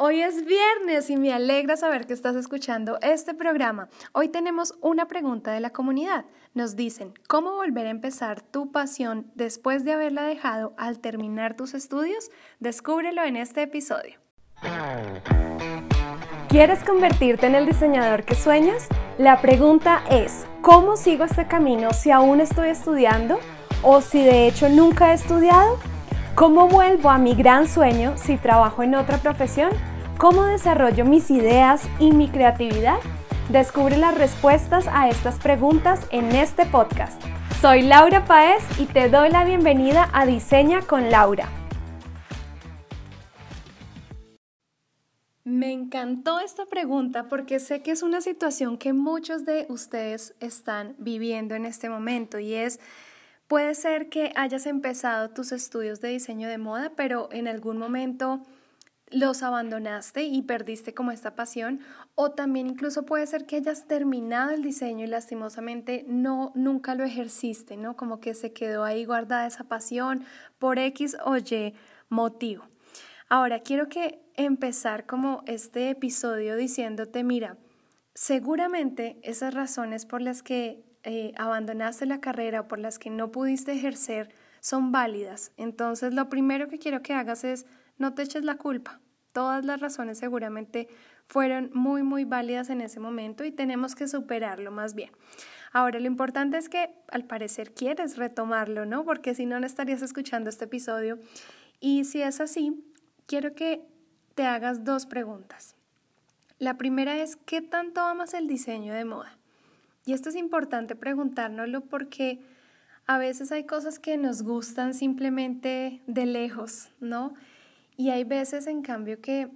Hoy es viernes y me alegra saber que estás escuchando este programa. Hoy tenemos una pregunta de la comunidad. Nos dicen, ¿cómo volver a empezar tu pasión después de haberla dejado al terminar tus estudios? Descúbrelo en este episodio. ¿Quieres convertirte en el diseñador que sueñas? La pregunta es, ¿cómo sigo este camino si aún estoy estudiando o si de hecho nunca he estudiado? ¿Cómo vuelvo a mi gran sueño si trabajo en otra profesión? ¿Cómo desarrollo mis ideas y mi creatividad? Descubre las respuestas a estas preguntas en este podcast. Soy Laura Paez y te doy la bienvenida a Diseña con Laura. Me encantó esta pregunta porque sé que es una situación que muchos de ustedes están viviendo en este momento y es Puede ser que hayas empezado tus estudios de diseño de moda, pero en algún momento los abandonaste y perdiste como esta pasión o también incluso puede ser que hayas terminado el diseño y lastimosamente no nunca lo ejerciste, ¿no? Como que se quedó ahí guardada esa pasión por X o Y motivo. Ahora quiero que empezar como este episodio diciéndote, mira, seguramente esas razones por las que eh, abandonaste la carrera o por las que no pudiste ejercer son válidas. Entonces, lo primero que quiero que hagas es no te eches la culpa. Todas las razones seguramente fueron muy, muy válidas en ese momento y tenemos que superarlo más bien. Ahora, lo importante es que al parecer quieres retomarlo, ¿no? Porque si no, no estarías escuchando este episodio. Y si es así, quiero que te hagas dos preguntas. La primera es, ¿qué tanto amas el diseño de moda? Y esto es importante preguntárnoslo porque a veces hay cosas que nos gustan simplemente de lejos, ¿no? Y hay veces, en cambio, que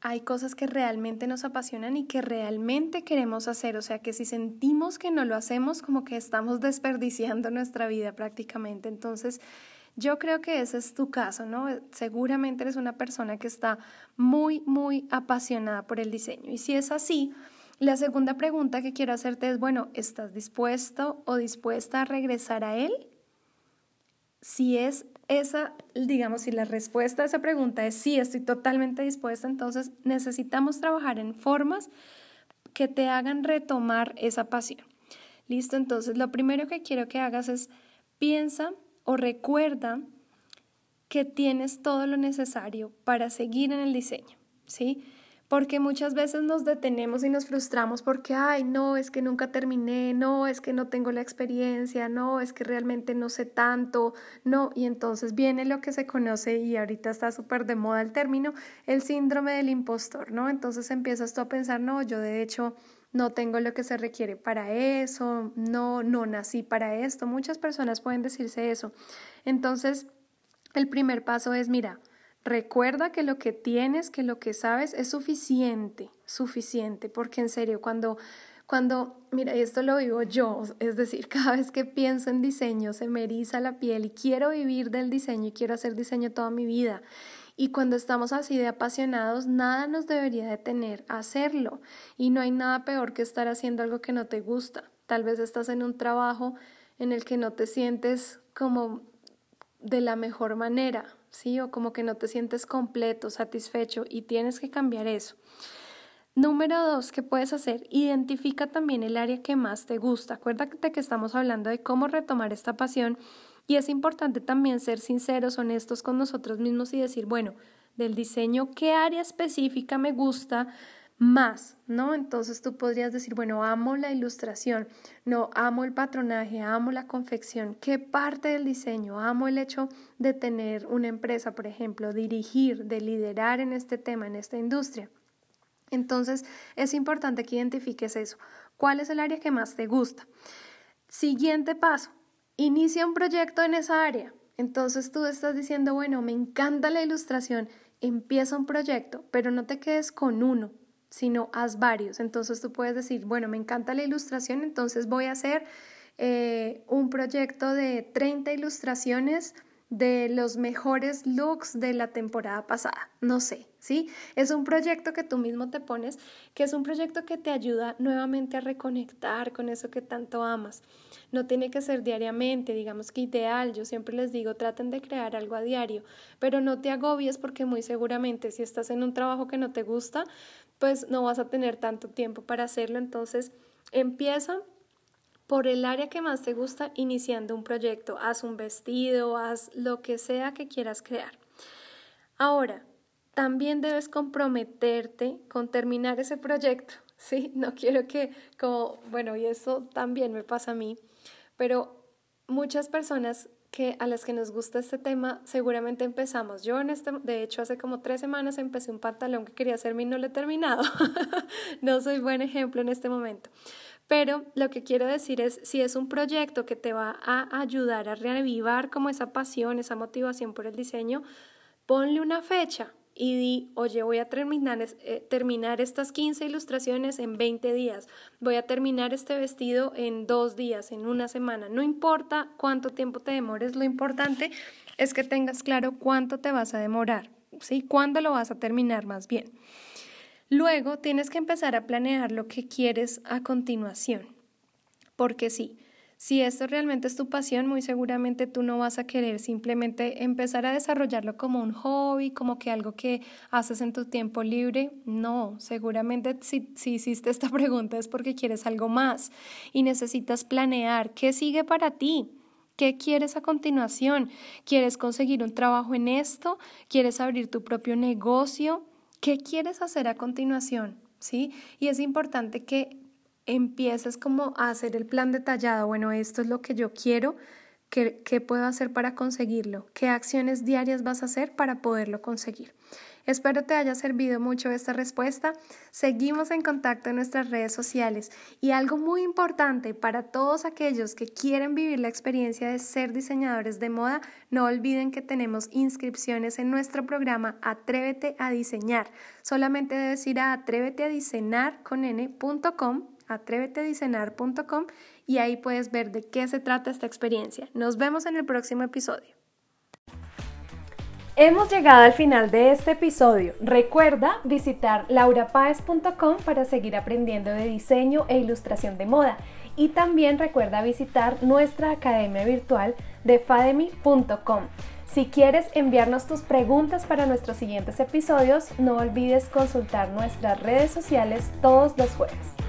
hay cosas que realmente nos apasionan y que realmente queremos hacer. O sea, que si sentimos que no lo hacemos, como que estamos desperdiciando nuestra vida prácticamente. Entonces, yo creo que ese es tu caso, ¿no? Seguramente eres una persona que está muy, muy apasionada por el diseño. Y si es así, la segunda pregunta que quiero hacerte es, bueno, ¿estás dispuesto o dispuesta a regresar a él? Si es esa, digamos, si la respuesta a esa pregunta es sí, estoy totalmente dispuesta, entonces necesitamos trabajar en formas que te hagan retomar esa pasión. Listo, entonces lo primero que quiero que hagas es piensa o recuerda que tienes todo lo necesario para seguir en el diseño, ¿sí? Porque muchas veces nos detenemos y nos frustramos porque, ay, no, es que nunca terminé, no, es que no tengo la experiencia, no, es que realmente no sé tanto, no, y entonces viene lo que se conoce y ahorita está súper de moda el término, el síndrome del impostor, ¿no? Entonces empiezas tú a pensar, no, yo de hecho no tengo lo que se requiere para eso, no, no nací para esto, muchas personas pueden decirse eso. Entonces, el primer paso es, mira, Recuerda que lo que tienes, que lo que sabes es suficiente, suficiente, porque en serio, cuando, cuando, mira, esto lo vivo yo, es decir, cada vez que pienso en diseño se me eriza la piel y quiero vivir del diseño y quiero hacer diseño toda mi vida. Y cuando estamos así de apasionados, nada nos debería detener a hacerlo. Y no hay nada peor que estar haciendo algo que no te gusta. Tal vez estás en un trabajo en el que no te sientes como de la mejor manera, ¿sí? O como que no te sientes completo, satisfecho y tienes que cambiar eso. Número dos, ¿qué puedes hacer? Identifica también el área que más te gusta. Acuérdate que estamos hablando de cómo retomar esta pasión y es importante también ser sinceros, honestos con nosotros mismos y decir, bueno, del diseño, ¿qué área específica me gusta? Más, ¿no? Entonces tú podrías decir, bueno, amo la ilustración, no, amo el patronaje, amo la confección, ¿qué parte del diseño? Amo el hecho de tener una empresa, por ejemplo, dirigir, de liderar en este tema, en esta industria. Entonces es importante que identifiques eso. ¿Cuál es el área que más te gusta? Siguiente paso, inicia un proyecto en esa área. Entonces tú estás diciendo, bueno, me encanta la ilustración, empieza un proyecto, pero no te quedes con uno, sino haz varios. Entonces tú puedes decir, bueno, me encanta la ilustración, entonces voy a hacer eh, un proyecto de 30 ilustraciones de los mejores looks de la temporada pasada. No sé, ¿sí? Es un proyecto que tú mismo te pones, que es un proyecto que te ayuda nuevamente a reconectar con eso que tanto amas. No tiene que ser diariamente, digamos que ideal. Yo siempre les digo, traten de crear algo a diario, pero no te agobies porque muy seguramente si estás en un trabajo que no te gusta, pues no vas a tener tanto tiempo para hacerlo. Entonces, empieza por el área que más te gusta iniciando un proyecto. Haz un vestido, haz lo que sea que quieras crear. Ahora, también debes comprometerte con terminar ese proyecto, ¿sí? No quiero que, como, bueno, y eso también me pasa a mí, pero muchas personas que a las que nos gusta este tema, seguramente empezamos. Yo en este, de hecho, hace como tres semanas empecé un pantalón que quería hacerme y no lo he terminado. no soy buen ejemplo en este momento. Pero lo que quiero decir es, si es un proyecto que te va a ayudar a reavivar como esa pasión, esa motivación por el diseño, ponle una fecha y di, oye, voy a terminar, eh, terminar estas 15 ilustraciones en 20 días, voy a terminar este vestido en dos días, en una semana. No importa cuánto tiempo te demores, lo importante es que tengas claro cuánto te vas a demorar, ¿sí? ¿Cuándo lo vas a terminar más bien? Luego tienes que empezar a planear lo que quieres a continuación. Porque sí, si esto realmente es tu pasión, muy seguramente tú no vas a querer simplemente empezar a desarrollarlo como un hobby, como que algo que haces en tu tiempo libre. No, seguramente si, hiciste esta pregunta es porque quieres algo más y necesitas planear qué sigue para ti. ¿Qué quieres a continuación? ¿Quieres conseguir un trabajo en esto? ¿Quieres abrir tu propio negocio? ¿Qué quieres hacer a continuación? ¿Sí? Y es importante que empieces como a hacer el plan detallado. Bueno, esto es lo que yo quiero. ¿Qué, ¿Qué puedo hacer para conseguirlo? ¿Qué acciones diarias vas a hacer para poderlo conseguir? Espero te haya servido mucho esta respuesta. Seguimos en contacto en nuestras redes sociales y algo muy importante para todos aquellos que quieren vivir la experiencia de ser diseñadores de moda, no olviden que tenemos inscripciones en nuestro programa Atrévete a diseñar. Solamente debes ir a atréveteadiseñar.com atrévetediseñar.com y ahí puedes ver de qué se trata esta experiencia. Nos vemos en el próximo episodio. Hemos llegado al final de este episodio. Recuerda visitar laurapaez.com para seguir aprendiendo de diseño e ilustración de moda. Y también recuerda visitar nuestra academia virtual de fademy.com. Si quieres enviarnos tus preguntas para nuestros siguientes episodios, no olvides consultar nuestras redes sociales todos los jueves.